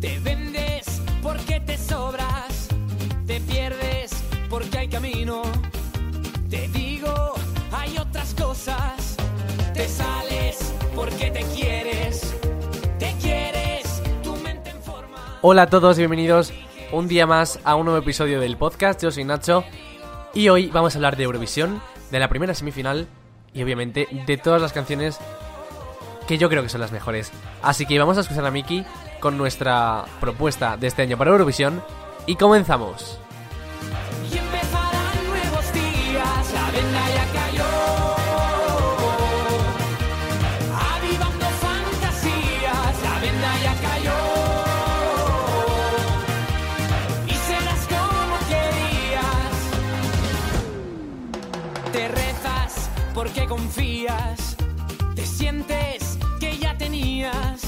Te vendes porque te sobras, te pierdes porque hay camino. Te digo, hay otras cosas. Te sales porque te quieres, te quieres, tu mente en forma. Hola a todos, bienvenidos un día más a un nuevo episodio del podcast. Yo soy Nacho y hoy vamos a hablar de Eurovisión, de la primera semifinal y obviamente de todas las canciones que yo creo que son las mejores. Así que vamos a escuchar a Miki con nuestra propuesta de este año para Eurovisión y comenzamos. Porque confías. Te sientes que ya tenías.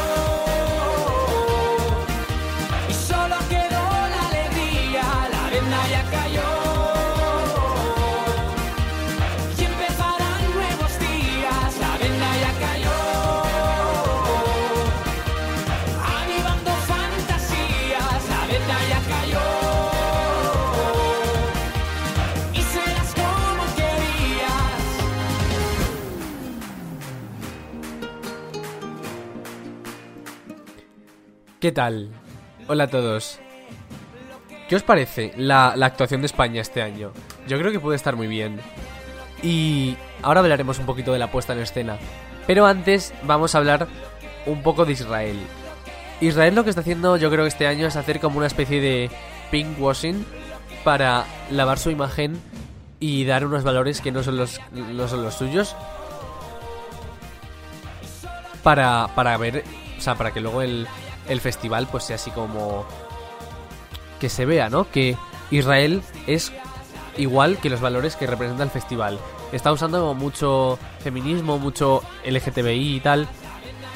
¿Qué tal? Hola a todos. ¿Qué os parece la, la actuación de España este año? Yo creo que puede estar muy bien. Y ahora hablaremos un poquito de la puesta en escena. Pero antes vamos a hablar un poco de Israel. Israel lo que está haciendo yo creo que este año es hacer como una especie de pinkwashing para lavar su imagen y dar unos valores que no son los, no son los suyos. Para, para ver, o sea, para que luego el, el festival pues sea así como que se vea, ¿no? Que Israel es igual que los valores que representa el festival. Está usando mucho feminismo, mucho LGTBI y tal.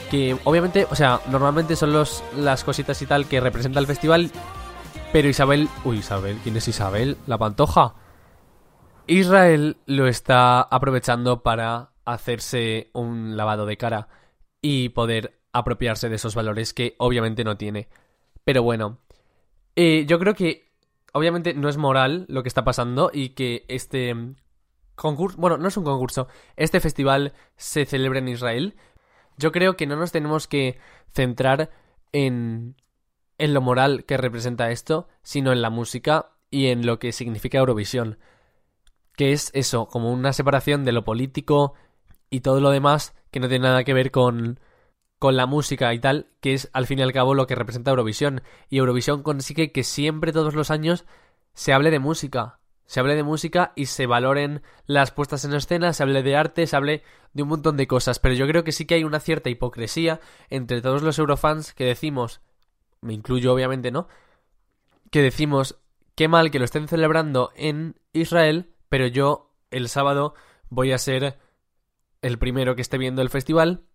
Que obviamente, o sea, normalmente son los, las cositas y tal que representa el festival. Pero Isabel. Uy, Isabel, ¿quién es Isabel? La pantoja. Israel lo está aprovechando para hacerse un lavado de cara y poder apropiarse de esos valores que obviamente no tiene. Pero bueno, eh, yo creo que obviamente no es moral lo que está pasando y que este concurso, bueno, no es un concurso, este festival se celebra en Israel. Yo creo que no nos tenemos que centrar en, en lo moral que representa esto, sino en la música y en lo que significa Eurovisión. Que es eso, como una separación de lo político y todo lo demás que no tiene nada que ver con, con la música y tal, que es al fin y al cabo lo que representa Eurovisión. Y Eurovisión consigue que siempre todos los años se hable de música. Se hable de música y se valoren las puestas en escena, se hable de arte, se hable de un montón de cosas. Pero yo creo que sí que hay una cierta hipocresía entre todos los eurofans que decimos, me incluyo obviamente, ¿no? Que decimos, qué mal que lo estén celebrando en Israel, pero yo el sábado voy a ser el primero que esté viendo el festival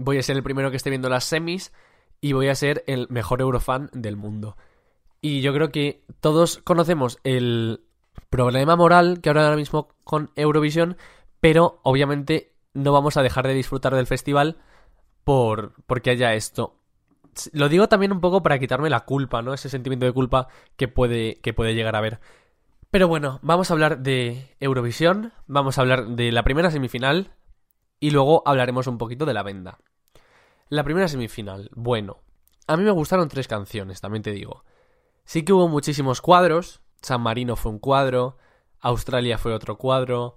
voy a ser el primero que esté viendo las semis y voy a ser el mejor Eurofan del mundo. Y yo creo que todos conocemos el problema moral que ahora mismo con Eurovisión, pero obviamente no vamos a dejar de disfrutar del festival por porque haya esto. Lo digo también un poco para quitarme la culpa, ¿no? Ese sentimiento de culpa que puede, que puede llegar a haber. Pero bueno, vamos a hablar de Eurovisión, vamos a hablar de la primera semifinal y luego hablaremos un poquito de la venda. La primera semifinal, bueno, a mí me gustaron tres canciones, también te digo. Sí que hubo muchísimos cuadros, San Marino fue un cuadro, Australia fue otro cuadro,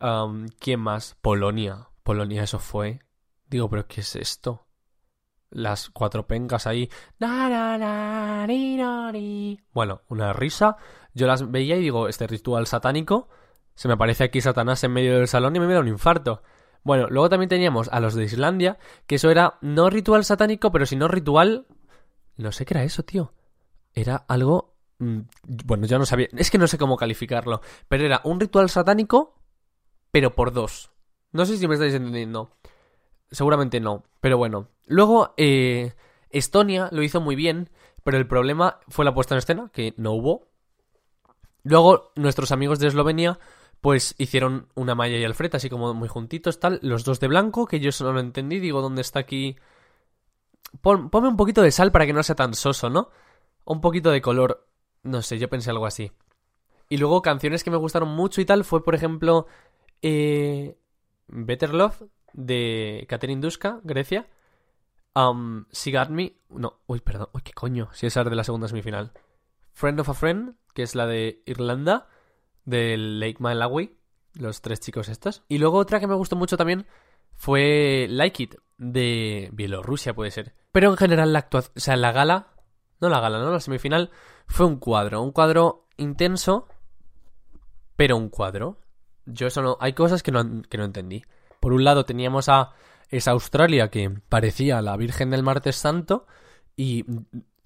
um, ¿quién más? Polonia, Polonia eso fue. Digo, pero ¿qué es esto? Las cuatro pencas ahí. Bueno, una risa. Yo las veía y digo, este ritual satánico. Se me aparece aquí Satanás en medio del salón y me da un infarto. Bueno, luego también teníamos a los de Islandia, que eso era no ritual satánico, pero sino ritual... No sé qué era eso, tío. Era algo... mm, Bueno, yo no sabía... Es que no sé cómo calificarlo. Pero era un ritual satánico pero por dos. No sé si me estáis entendiendo. Seguramente no, pero bueno. Luego, eh, Estonia lo hizo muy bien, pero el problema fue la puesta en escena, que no hubo. Luego, nuestros amigos de Eslovenia, pues hicieron una Maya y Alfred, así como muy juntitos, tal. Los dos de blanco, que yo eso no lo entendí. Digo, ¿dónde está aquí? ponme un poquito de sal para que no sea tan soso, ¿no? Un poquito de color. No sé, yo pensé algo así. Y luego canciones que me gustaron mucho y tal fue, por ejemplo, eh, Better Love de Catherine Duska, Grecia. Um, She Got Me. No, uy, perdón. Uy, qué coño. Si esa es de la segunda semifinal. Friend of a Friend, que es la de Irlanda, del Lake Malawi. Los tres chicos estos. Y luego otra que me gustó mucho también fue Like It, de Bielorrusia, puede ser. Pero en general, la actuación. O sea, la gala. No la gala, ¿no? La semifinal fue un cuadro. Un cuadro intenso, pero un cuadro. Yo eso no. Hay cosas que no, que no entendí. Por un lado teníamos a esa Australia que parecía la Virgen del Martes Santo y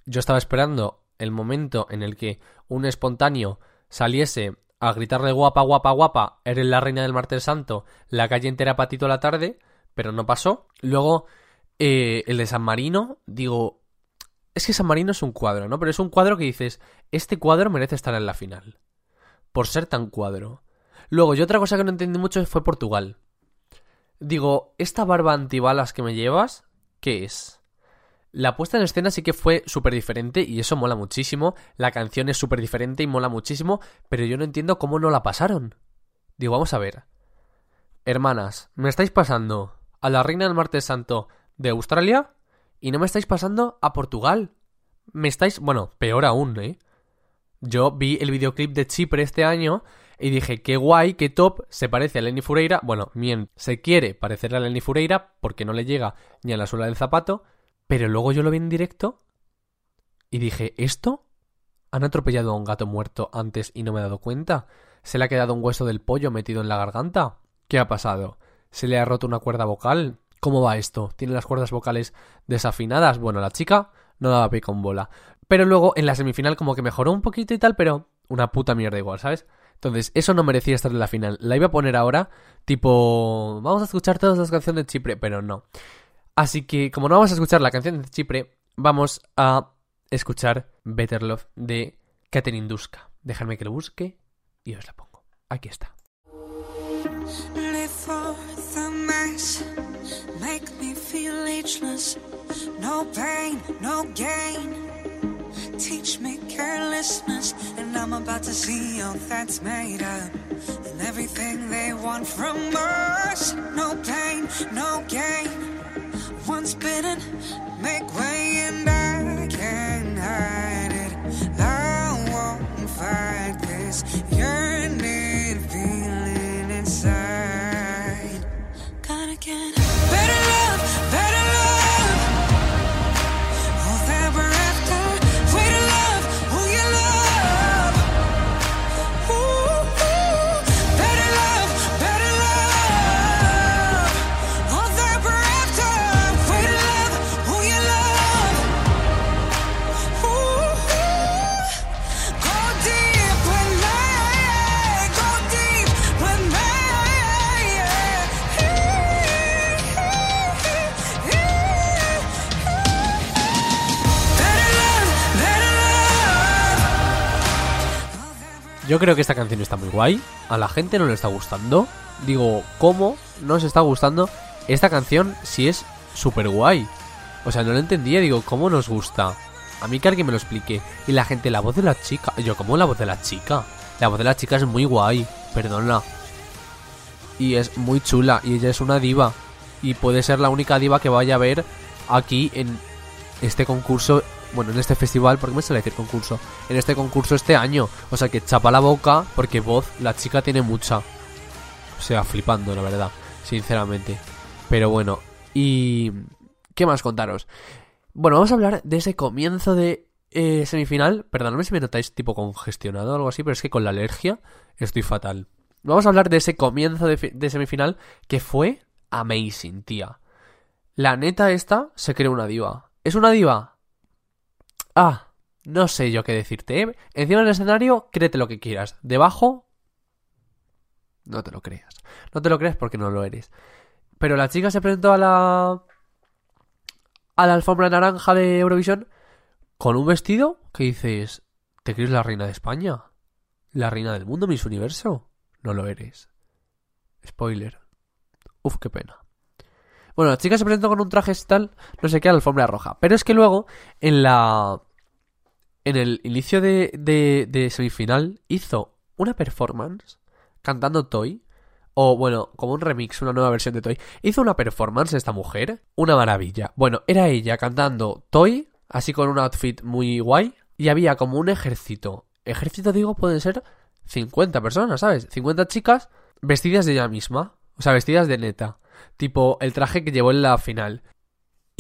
yo estaba esperando el momento en el que un espontáneo saliese a gritarle guapa, guapa, guapa, eres la reina del Martes Santo, la calle entera patito la tarde, pero no pasó. Luego, eh, el de San Marino, digo, es que San Marino es un cuadro, ¿no? Pero es un cuadro que dices, este cuadro merece estar en la final. Por ser tan cuadro. Luego, y otra cosa que no entendí mucho fue Portugal. Digo, ¿esta barba antibalas que me llevas? ¿Qué es? La puesta en escena sí que fue súper diferente y eso mola muchísimo. La canción es súper diferente y mola muchísimo, pero yo no entiendo cómo no la pasaron. Digo, vamos a ver. Hermanas, me estáis pasando a la reina del martes santo de Australia y no me estáis pasando a Portugal. Me estáis, bueno, peor aún, ¿eh? Yo vi el videoclip de Chipre este año y dije, qué guay, qué top, se parece a Lenny Fureira. Bueno, bien, se quiere parecer a Lenny Fureira porque no le llega ni a la suela del zapato, pero luego yo lo vi en directo y dije, ¿esto? ¿Han atropellado a un gato muerto antes y no me he dado cuenta? ¿Se le ha quedado un hueso del pollo metido en la garganta? ¿Qué ha pasado? ¿Se le ha roto una cuerda vocal? ¿Cómo va esto? ¿Tiene las cuerdas vocales desafinadas? Bueno, la chica no daba pico con bola. Pero luego en la semifinal como que mejoró un poquito y tal, pero una puta mierda igual, ¿sabes? Entonces, eso no merecía estar en la final. La iba a poner ahora, tipo, vamos a escuchar todas las canciones de Chipre, pero no. Así que, como no vamos a escuchar la canción de Chipre, vamos a escuchar Better Love de Catherine Duska. Dejadme que lo busque y os la pongo. Aquí está. No pain, no gain. Teach me carelessness, and I'm about to see how that's made up. And everything they want from us. No pain, no gain. Once bitten, make way, and I can't hide Yo creo que esta canción está muy guay. A la gente no le está gustando. Digo, ¿cómo no os está gustando esta canción si es súper guay? O sea, no lo entendía. Digo, ¿cómo nos gusta? A mí que alguien me lo explique. Y la gente, la voz de la chica. Yo, ¿cómo la voz de la chica? La voz de la chica es muy guay. Perdona. Y es muy chula. Y ella es una diva. Y puede ser la única diva que vaya a ver aquí en este concurso. Bueno, en este festival, ¿por qué me sale decir concurso? En este concurso este año. O sea que chapa la boca porque voz la chica tiene mucha. O sea, flipando, la verdad. Sinceramente. Pero bueno. Y... ¿Qué más contaros? Bueno, vamos a hablar de ese comienzo de eh, semifinal. Perdonadme si me notáis tipo congestionado o algo así, pero es que con la alergia estoy fatal. Vamos a hablar de ese comienzo de, de semifinal que fue amazing, tía. La neta esta se cree una diva. ¿Es una diva? Ah, no sé yo qué decirte, ¿eh? Encima del escenario, créete lo que quieras. Debajo... No te lo creas. No te lo creas porque no lo eres. Pero la chica se presentó a la. a la alfombra naranja de Eurovisión con un vestido que dices. ¿Te crees la reina de España? ¿La reina del mundo, Miss Universo? No lo eres. Spoiler. Uf, qué pena. Bueno, la chica se presentó con un traje tal, no sé qué, a la alfombra roja. Pero es que luego, en la. En el inicio de, de, semifinal, hizo una performance cantando Toy. O bueno, como un remix, una nueva versión de Toy. Hizo una performance esta mujer. Una maravilla. Bueno, era ella cantando Toy, así con un outfit muy guay. Y había como un ejército. Ejército, digo, pueden ser 50 personas, ¿sabes? 50 chicas vestidas de ella misma. O sea, vestidas de neta. Tipo el traje que llevó en la final.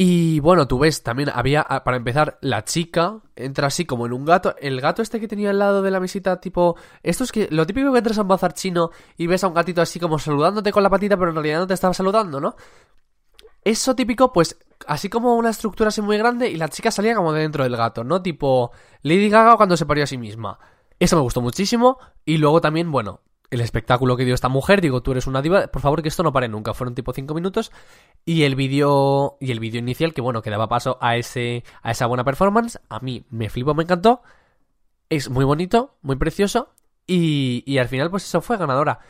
Y bueno, tú ves, también había, ah, para empezar, la chica entra así como en un gato. El gato este que tenía al lado de la mesita, tipo. Esto es que. Lo típico que entras a un bazar chino y ves a un gatito así como saludándote con la patita, pero en realidad no te estaba saludando, ¿no? Eso típico, pues, así como una estructura así muy grande y la chica salía como de dentro del gato, ¿no? Tipo Lady Gaga cuando se parió a sí misma. Eso me gustó muchísimo. Y luego también, bueno, el espectáculo que dio esta mujer, digo, tú eres una diva, por favor que esto no pare nunca, fueron tipo 5 minutos y el vídeo y el vídeo inicial que bueno, que daba paso a ese a esa buena performance, a mí me flipo, me encantó. Es muy bonito, muy precioso y, y al final pues eso fue ganadora.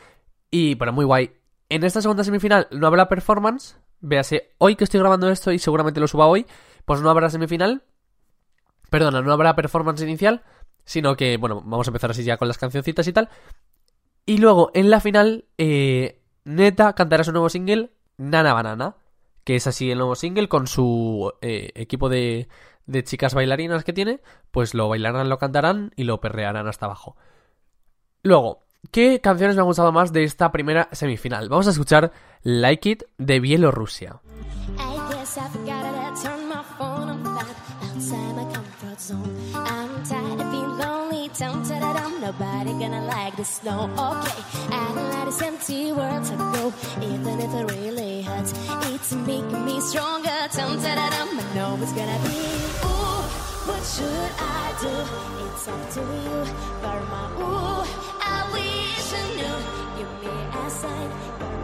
Y pero muy guay. En esta segunda semifinal no habrá performance, véase, hoy que estoy grabando esto y seguramente lo suba hoy, pues no habrá semifinal. Perdona, no habrá performance inicial, sino que, bueno, vamos a empezar así ya con las cancioncitas y tal. Y luego, en la final, eh, Neta cantará su nuevo single, Nana Banana, que es así el nuevo single con su eh, equipo de, de chicas bailarinas que tiene, pues lo bailarán, lo cantarán y lo perrearán hasta abajo. Luego, ¿qué canciones me han gustado más de esta primera semifinal? Vamos a escuchar Like It de Bielorrusia. Don't tell it I'm nobody gonna like this no. Okay, I don't let this empty world to go, even if it really hurts. It's making me stronger, don't tell it I'm I know it's gonna be. Ooh, what should I do? It's up to you, my ooh. I wish I knew. Give me a sign. Just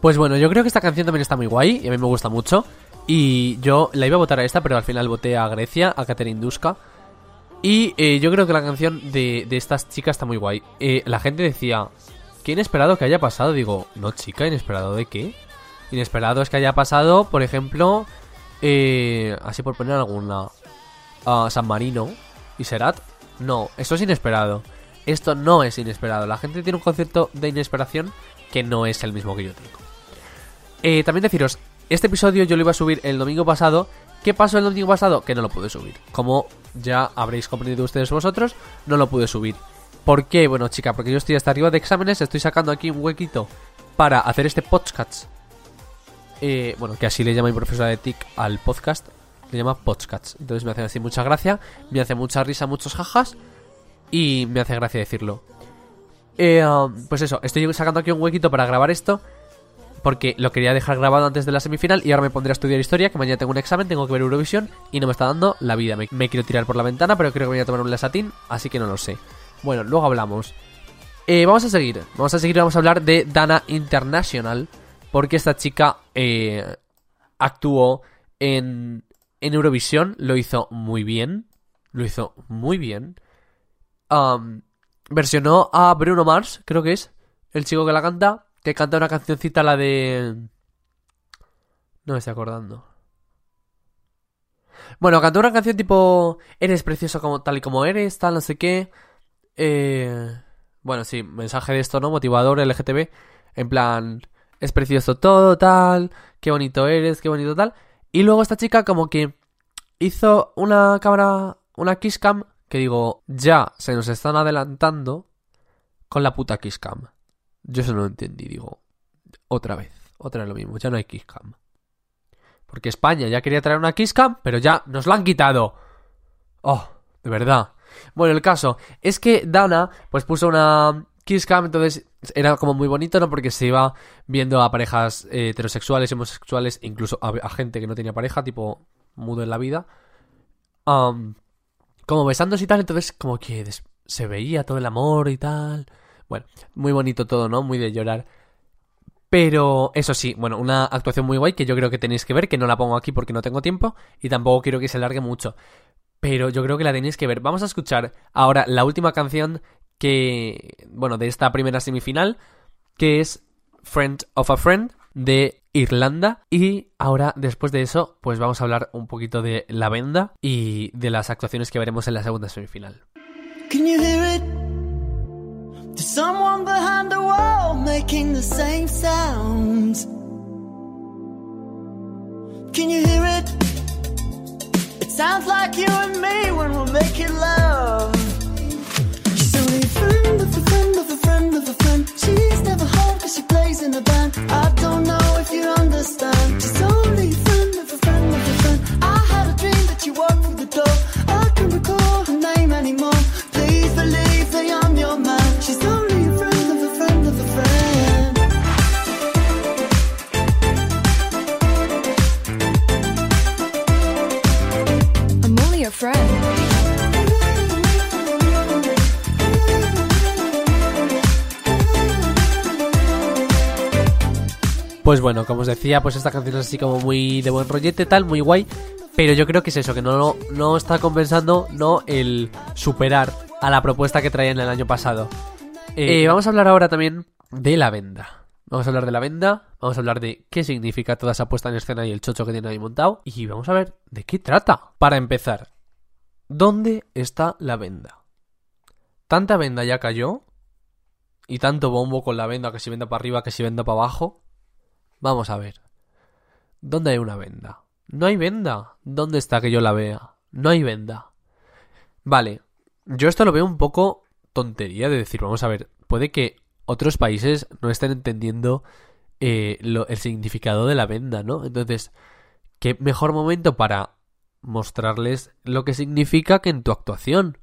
Pues bueno, yo creo que esta canción también está muy guay y a mí me gusta mucho. Y yo la iba a votar a esta, pero al final voté a Grecia, a Catherine Duska. Y eh, yo creo que la canción de, de estas chicas está muy guay. Eh, la gente decía, qué inesperado que haya pasado. Digo, no chica, inesperado de qué? Inesperado es que haya pasado, por ejemplo, eh, así por poner alguna, a San Marino y Serat. No, esto es inesperado. Esto no es inesperado. La gente tiene un concepto de inesperación que no es el mismo que yo tengo. Eh, también deciros, este episodio yo lo iba a subir el domingo pasado. ¿Qué pasó el domingo pasado? Que no lo pude subir. Como ya habréis comprendido ustedes vosotros, no lo pude subir. ¿Por qué? Bueno, chica, porque yo estoy hasta arriba de exámenes, estoy sacando aquí un huequito para hacer este podcast. Eh, bueno, que así le llama mi profesora de TIC al podcast. Le llama podcast. Entonces me hace decir mucha gracia, me hace mucha risa, muchos jajas. Y me hace gracia decirlo. Eh, um, pues eso, estoy sacando aquí un huequito para grabar esto. Porque lo quería dejar grabado antes de la semifinal y ahora me pondré a estudiar historia, que mañana tengo un examen, tengo que ver Eurovisión y no me está dando la vida. Me, me quiero tirar por la ventana, pero creo que voy a tomar un lasatín, así que no lo sé. Bueno, luego hablamos. Eh, vamos a seguir, vamos a seguir, vamos a hablar de Dana International, porque esta chica eh, actuó en, Eurovisión, lo hizo muy bien, lo hizo muy bien. Versionó a Bruno Mars, creo que es, el chico que la canta, que canta una cancioncita, la de... No me estoy acordando. Bueno, cantó una canción tipo... Eres precioso como tal y como eres, tal, no sé qué. Eh... Bueno, sí, mensaje de esto, ¿no? Motivador LGTB. En plan... es precioso todo, tal, qué bonito eres, qué bonito tal. Y luego esta chica como que hizo una cámara, una kiss cam, que digo, ya se nos están adelantando con la puta kiss cam. Yo eso no lo entendí, digo, otra vez, otra vez lo mismo, ya no hay kiss cam. Porque España ya quería traer una kiss cam, pero ya nos la han quitado. Oh, de verdad. Bueno, el caso es que Dana pues puso una kiss cam, entonces era como muy bonito, ¿no? Porque se iba viendo a parejas eh, heterosexuales, homosexuales, incluso a, gente que no tenía pareja, tipo mudo en la vida. Como besándose y tal, entonces como que se veía todo el amor y tal. Bueno, muy bonito todo, ¿no? Muy de llorar. Pero eso sí, bueno, una actuación muy guay que yo creo que tenéis que ver, que no la pongo aquí porque no tengo tiempo y tampoco quiero que se largue mucho. Pero yo creo que la tenéis que ver. Vamos a escuchar ahora la última canción que, bueno, de esta primera semifinal, que es Friend of a Friend de Irlanda. Y ahora, después de eso, pues vamos a hablar un poquito de La Venda y de las actuaciones que veremos en la segunda semifinal. Can you hear it? There's someone behind the wall making the same sounds. Can you hear it? It sounds like you and me when we're making love. Of a. She's never home cause she plays in a band. I don't know if you understand. She's only Pues bueno, como os decía, pues esta canción es así como muy de buen rollete, tal, muy guay. Pero yo creo que es eso, que no, no, no está compensando no el superar a la propuesta que traían el año pasado. Eh, vamos a hablar ahora también de la venda. Vamos a hablar de la venda, vamos a hablar de qué significa toda esa puesta en escena y el chocho que tiene ahí montado. Y vamos a ver de qué trata. Para empezar, ¿dónde está la venda? Tanta venda ya cayó. Y tanto bombo con la venda, que si venda para arriba, que si venda para abajo. Vamos a ver. ¿Dónde hay una venda? No hay venda. ¿Dónde está que yo la vea? No hay venda. Vale. Yo esto lo veo un poco tontería de decir, vamos a ver, puede que otros países no estén entendiendo eh, el significado de la venda, ¿no? Entonces, ¿qué mejor momento para mostrarles lo que significa que en tu actuación?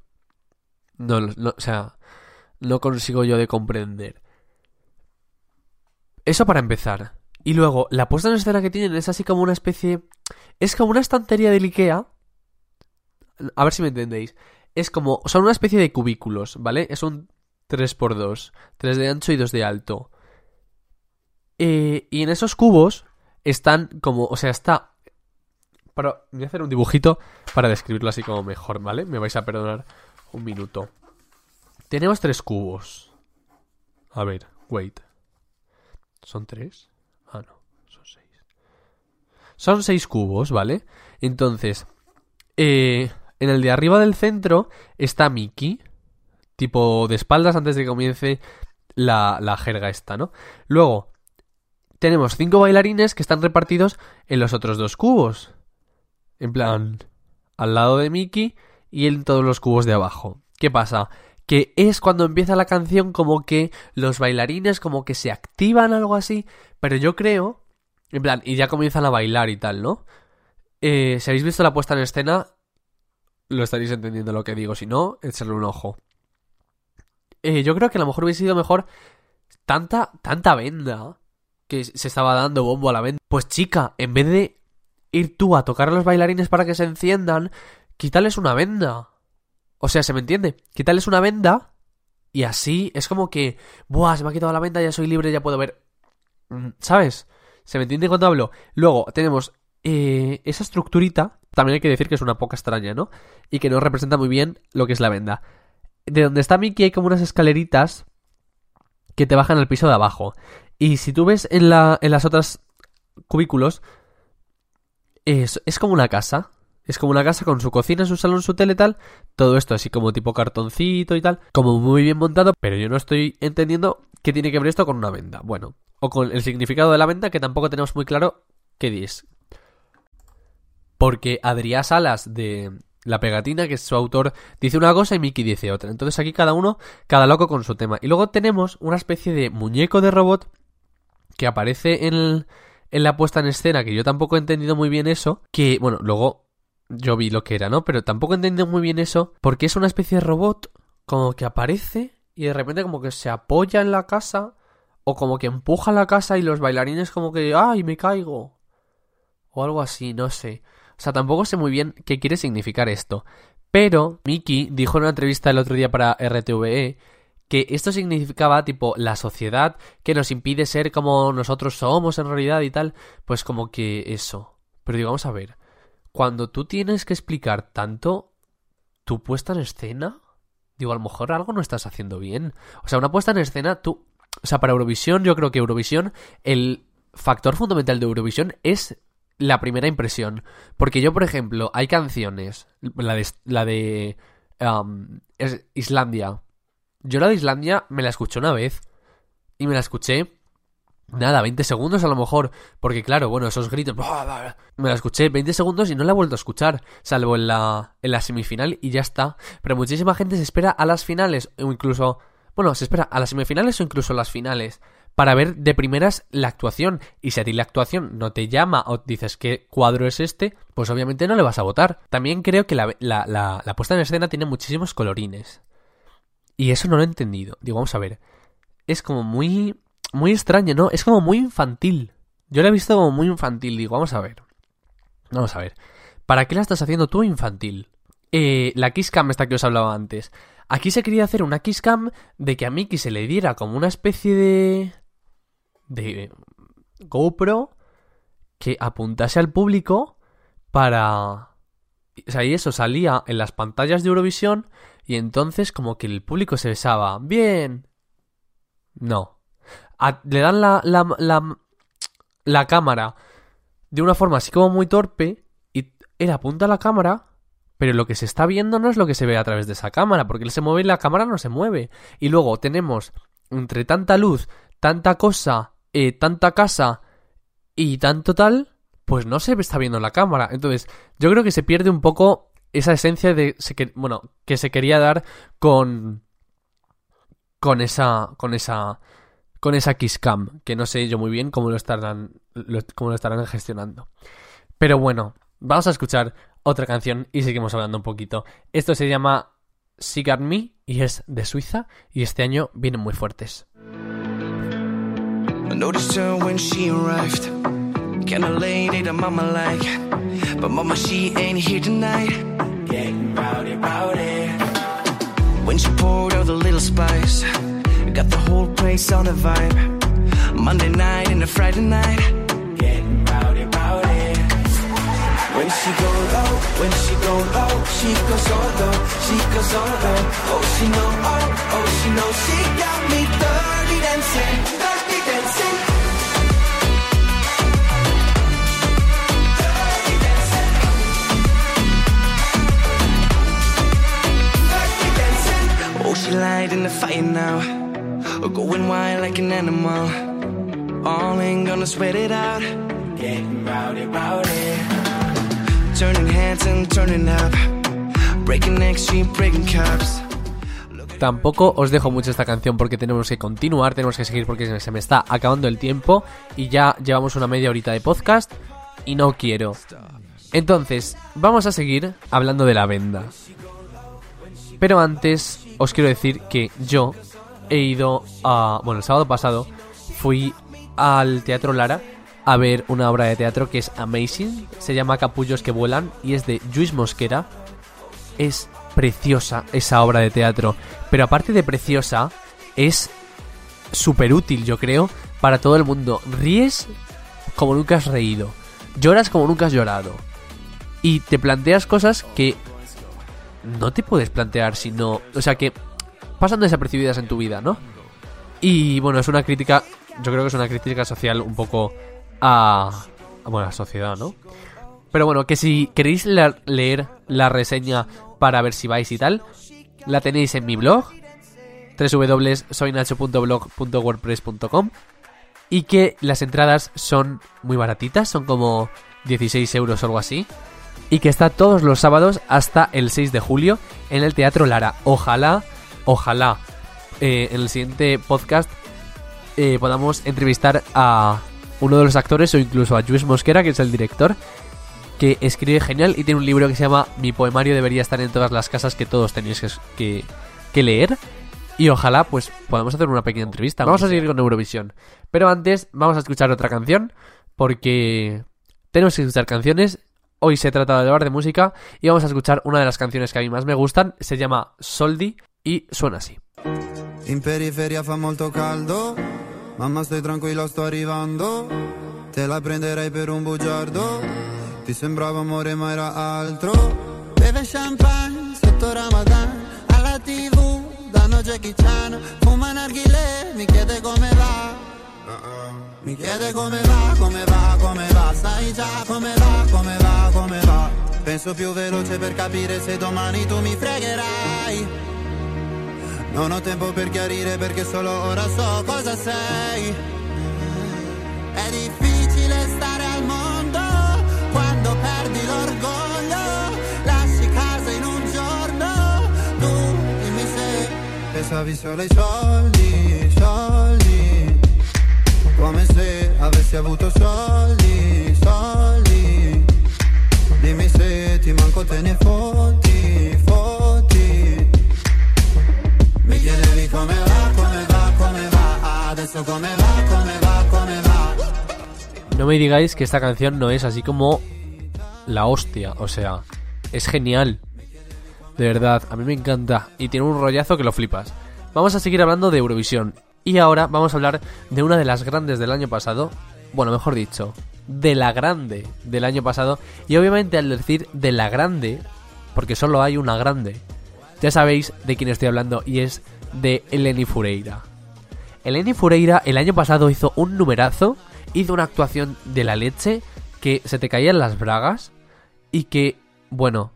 No, no, o sea, no consigo yo de comprender. Eso para empezar. Y luego, la puesta en escena que tienen es así como una especie... Es como una estantería del Ikea. A ver si me entendéis. Es como... Son una especie de cubículos, ¿vale? Es un 3x2. 3 de ancho y 2 de alto. Eh, y en esos cubos están como... O sea, está... Pero voy a hacer un dibujito para describirlo así como mejor, ¿vale? Me vais a perdonar un minuto. Tenemos tres cubos. A ver, wait. ¿Son tres? Ah, no, son seis. Son seis cubos, ¿vale? Entonces, eh, en el de arriba del centro está Mickey, tipo de espaldas antes de que comience la, la jerga esta, ¿no? Luego, tenemos cinco bailarines que están repartidos en los otros dos cubos. En plan, al lado de Mickey y en todos los cubos de abajo. ¿Qué pasa? Que es cuando empieza la canción como que los bailarines como que se activan algo así, pero yo creo, en plan, y ya comienzan a bailar y tal, ¿no? Eh, si habéis visto la puesta en escena, lo estaréis entendiendo lo que digo, si no, echarle un ojo. Eh, yo creo que a lo mejor hubiese sido mejor tanta, tanta venda que se estaba dando bombo a la venda. Pues chica, en vez de ir tú a tocar a los bailarines para que se enciendan, quítales una venda. O sea, ¿se me entiende? Quítales una venda y así es como que, buah, se me ha quitado la venda, ya soy libre, ya puedo ver. Mm, ¿Sabes? ¿Se me entiende cuando hablo? Luego tenemos eh, esa estructurita, también hay que decir que es una poca extraña, ¿no? Y que no representa muy bien lo que es la venda. De donde está Mickey hay como unas escaleritas que te bajan al piso de abajo. Y si tú ves en, la, en las otras cubículos, es, es como una casa. Es como una casa con su cocina, su salón, su tele tal. Todo esto así como tipo cartoncito y tal. Como muy bien montado. Pero yo no estoy entendiendo qué tiene que ver esto con una venda. Bueno, o con el significado de la venda que tampoco tenemos muy claro qué es. Porque Adrià Salas de La Pegatina, que es su autor, dice una cosa y Mickey dice otra. Entonces aquí cada uno, cada loco con su tema. Y luego tenemos una especie de muñeco de robot que aparece en, en la puesta en escena, que yo tampoco he entendido muy bien eso, que, bueno, luego yo vi lo que era, ¿no? Pero tampoco he entendido muy bien eso, porque es una especie de robot como que aparece y de repente como que se apoya en la casa o como que empuja la casa y los bailarines como que, ¡ay, me caigo! O algo así, no sé. O sea, tampoco sé muy bien qué quiere significar esto. Pero Mickey dijo en una entrevista el otro día para RTVE que esto significaba tipo la sociedad que nos impide ser como nosotros somos en realidad y tal. Pues como que eso. Pero digo, vamos a ver. Cuando tú tienes que explicar tanto tu puesta en escena, digo, a lo mejor algo no estás haciendo bien. O sea, una puesta en escena, tú... O sea, para Eurovisión, yo creo que Eurovisión, el factor fundamental de Eurovisión es la primera impresión. Porque yo, por ejemplo, hay canciones, la de, la de Islandia. Yo la de Islandia me la escuché una vez. Y me la escuché, nada, 20 segundos a lo mejor. Porque claro, bueno, esos gritos... Me la escuché 20 segundos y no la he vuelto a escuchar. Salvo en la, en la semifinal y ya está. Pero muchísima gente se espera a las finales o incluso... Bueno, se espera a las semifinales o incluso a las finales para ver de primeras la actuación. Y si a ti la actuación no te llama o dices qué cuadro es este, pues obviamente no le vas a votar. También creo que la, la, la, puesta en escena tiene muchísimos colorines. Y eso no lo he entendido. Digo, vamos a ver. Es como muy... Muy extraño, ¿no? Es como muy infantil. Yo la he visto como muy infantil. Digo, vamos a ver. Vamos a ver. ¿Para qué la estás haciendo tú infantil? Eh, la Kiss Cam esta que os hablaba antes. Aquí se quería hacer una Kiss Cam de que a Mickey se le diera como una especie de... de GoPro que apuntase al público para... O sea, y eso salía en las pantallas de Eurovisión y entonces como que el público se besaba. Bien. No. A- le dan la, la, la, la cámara de una forma así como muy torpe y él apunta a la cámara, pero lo que se está viendo no es lo que se ve a través de esa cámara, porque él se mueve y la cámara no se mueve. Y luego tenemos entre tanta luz, tanta cosa, eh, tanta casa y tanto tal, pues no se está viendo la cámara. Entonces, yo creo que se pierde un poco esa esencia de bueno, que se quería dar con con esa con esa con esa Kiss Cam, que no sé yo muy bien cómo lo estarán cómo lo estarán gestionando. Pero bueno, vamos a escuchar otra canción y seguimos hablando un poquito. Esto se llama Cigar Me y es de Suiza y este año vienen muy fuertes. I noticed her when she arrived. Kinda late, ate a mama like. But mama, she ain't here tonight. Getting rowdy, rowdy. When she poured out the little spice, got the whole place on a vibe. Monday night and a Friday night. She go low, when she go low, she goes solo, she goes solo. Oh, she know, oh, oh, she know, she got me dirty dancing, dirty dancing. Oh, she light in the fire now, going wild like an animal. All ain't gonna sweat it out. Getting rowdy, rowdy. Tampoco os dejo mucho esta canción porque tenemos que continuar, tenemos que seguir porque se me está acabando el tiempo y ya llevamos una media horita de podcast y no quiero. Entonces, vamos a seguir hablando de la venda. Pero antes os quiero decir que yo he ido a... Bueno, el sábado pasado fui al Teatro Lara a ver una obra de teatro que es amazing. Se llama Capullos que vuelan y es de Luis Mosquera. Es preciosa esa obra de teatro. Pero aparte de preciosa, es súper útil, yo creo, para todo el mundo. Ríes como nunca has reído. Lloras como nunca has llorado. Y te planteas cosas que no te puedes plantear si no... O sea, que pasan desapercibidas en tu vida, ¿no? Y bueno, es una crítica... Yo creo que es una crítica social un poco a... Bueno, la sociedad, ¿no? Pero bueno, que si queréis leer la reseña para ver si vais y tal, la tenéis en mi blog www.soynacho.blog.wordpress.com y que las entradas son muy baratitas, son como 16 euros o algo así. Y que está todos los sábados hasta el 6 de julio en el Teatro Lara. Ojalá, ojalá eh, en el siguiente podcast eh, podamos entrevistar a uno de los actores o incluso a Luis Mosquera, que es el director, que escribe genial y tiene un libro que se llama Mi poemario debería estar en todas las casas que todos tenéis que, que, leer. Y ojalá, pues, podamos hacer una pequeña entrevista. Vamos a seguir con Eurovisión. Pero antes, vamos a escuchar otra canción. Porque tenemos que escuchar canciones. Hoy se trata de hablar de música. Y vamos a escuchar una de las canciones que a mí más me gustan. Se llama Soldi. Y suena así. In periferia fa molto caldo, mamma stai tranquilla sto arrivando, te la prenderei per un bugiardo, ti sembrava amore ma era altro. Beve champagne sotto Ramadan, alla tv danno Jackie Chan, fuma narghile, mi chiede come va. Mi chiede come va, come va, come va, sai già come va, come va, come va. Penso più veloce per capire se domani tu mi fregherai. Non ho tempo per chiarire perché solo ora so cosa sei. È difficile stare al mondo quando perdi l'orgoglio. Lasci casa in un giorno, tu dimmi se pensavi solo ai soldi, soldi. Come se avessi avuto soldi, soldi. Dimmi se ti manco te ne fotti, No me digáis que esta canción no es así como la hostia, o sea, es genial. De verdad, a mí me encanta y tiene un rollazo que lo flipas. Vamos a seguir hablando de Eurovisión y ahora vamos a hablar de una de las grandes del año pasado, bueno, mejor dicho, de la grande del año pasado y obviamente al decir de la grande, porque solo hay una grande, ya sabéis de quién estoy hablando y es de Eleni Fureira. Eleni Fureira el año pasado hizo un numerazo, hizo una actuación de la leche que se te caían las bragas y que, bueno,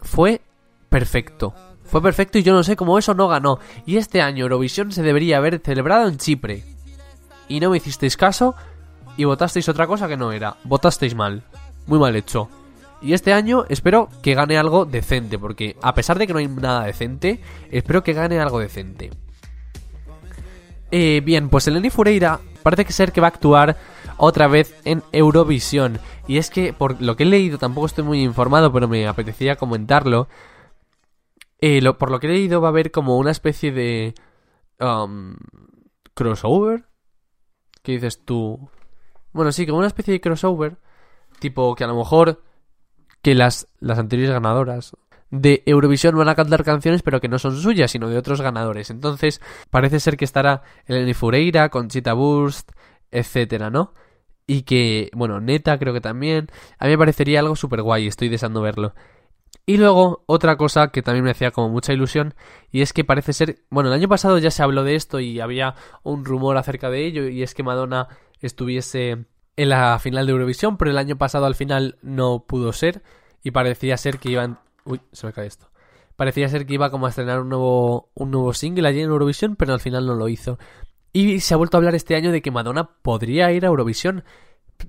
fue perfecto. Fue perfecto y yo no sé cómo eso no ganó. Y este año Eurovisión se debería haber celebrado en Chipre. Y no me hicisteis caso y votasteis otra cosa que no era. Votasteis mal. Muy mal hecho. Y este año espero que gane algo decente, porque a pesar de que no hay nada decente, espero que gane algo decente. Eh, bien, pues Eleni Fureira parece que ser que va a actuar otra vez en Eurovisión. Y es que, por lo que he leído, tampoco estoy muy informado, pero me apetecía comentarlo. Eh, por lo que he leído, va a haber como una especie de. um, crossover. ¿Qué dices tú? Bueno, sí, como una especie de crossover. Tipo que a lo mejor. Que las, las anteriores ganadoras de Eurovisión van a cantar canciones, pero que no son suyas, sino de otros ganadores. Entonces, parece ser que estará Eleni Fureira, Conchita Burst, etcétera, ¿no? Y que, bueno, Neta creo que también. A mí me parecería algo súper guay, estoy deseando verlo. Y luego, otra cosa que también me hacía como mucha ilusión, y es que parece ser, bueno, el año pasado ya se habló de esto y había un rumor acerca de ello, y es que Madonna estuviese en la final de Eurovisión, pero el año pasado al final no pudo ser, y parecía ser que iban... Uy, se me cae esto. Parecía ser que iba como a estrenar un nuevo, un nuevo single allí en Eurovisión, pero al final no lo hizo. Y se ha vuelto a hablar este año de que Madonna podría ir a Eurovisión.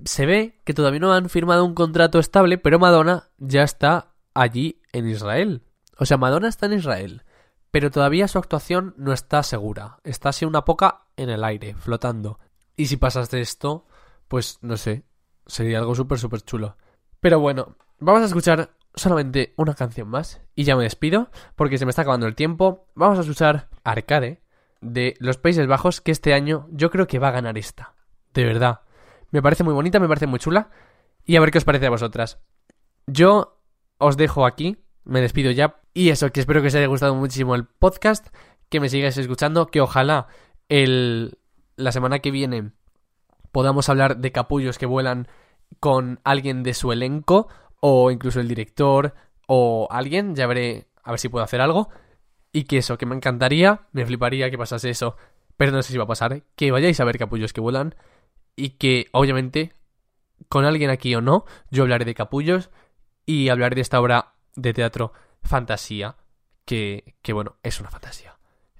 Se ve que todavía no han firmado un contrato estable, pero Madonna ya está allí en Israel. O sea, Madonna está en Israel, pero todavía su actuación no está segura. Está así una poca en el aire, flotando. Y si pasas de esto, pues no sé, sería algo súper, súper chulo. Pero bueno, vamos a escuchar solamente una canción más y ya me despido porque se me está acabando el tiempo. Vamos a escuchar Arcade de los Países Bajos que este año yo creo que va a ganar esta. De verdad. Me parece muy bonita, me parece muy chula y a ver qué os parece a vosotras. Yo os dejo aquí, me despido ya y eso, que espero que os haya gustado muchísimo el podcast, que me sigáis escuchando, que ojalá el, la semana que viene podamos hablar de capullos que vuelan con alguien de su elenco o incluso el director o alguien, ya veré a ver si puedo hacer algo y que eso, que me encantaría, me fliparía que pasase eso, pero no sé si va a pasar, que vayáis a ver capullos que vuelan y que obviamente con alguien aquí o no, yo hablaré de capullos y hablaré de esta obra de teatro fantasía, que, que bueno, es una fantasía.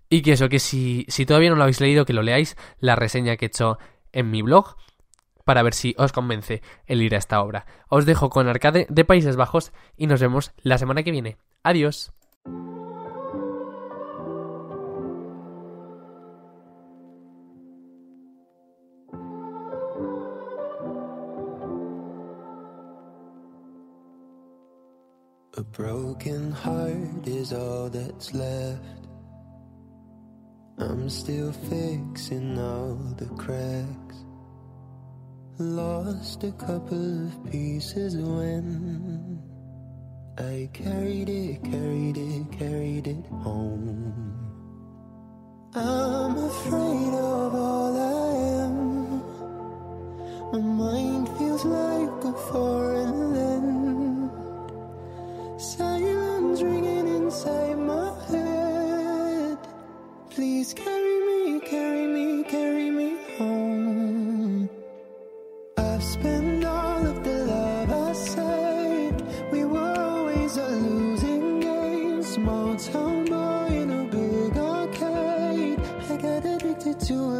Y que eso, que si, si todavía no lo habéis leído, que lo leáis, la reseña que he hecho en mi blog para ver si os convence el ir a esta obra. Os dejo con Arcade de Países Bajos y nos vemos la semana que viene. Adiós. A broken heart is all that's left. I'm still fixing all the cracks. Lost a couple of pieces when I carried it, carried it, carried it home. I'm afraid of all I am. My mind feels like a foreign to a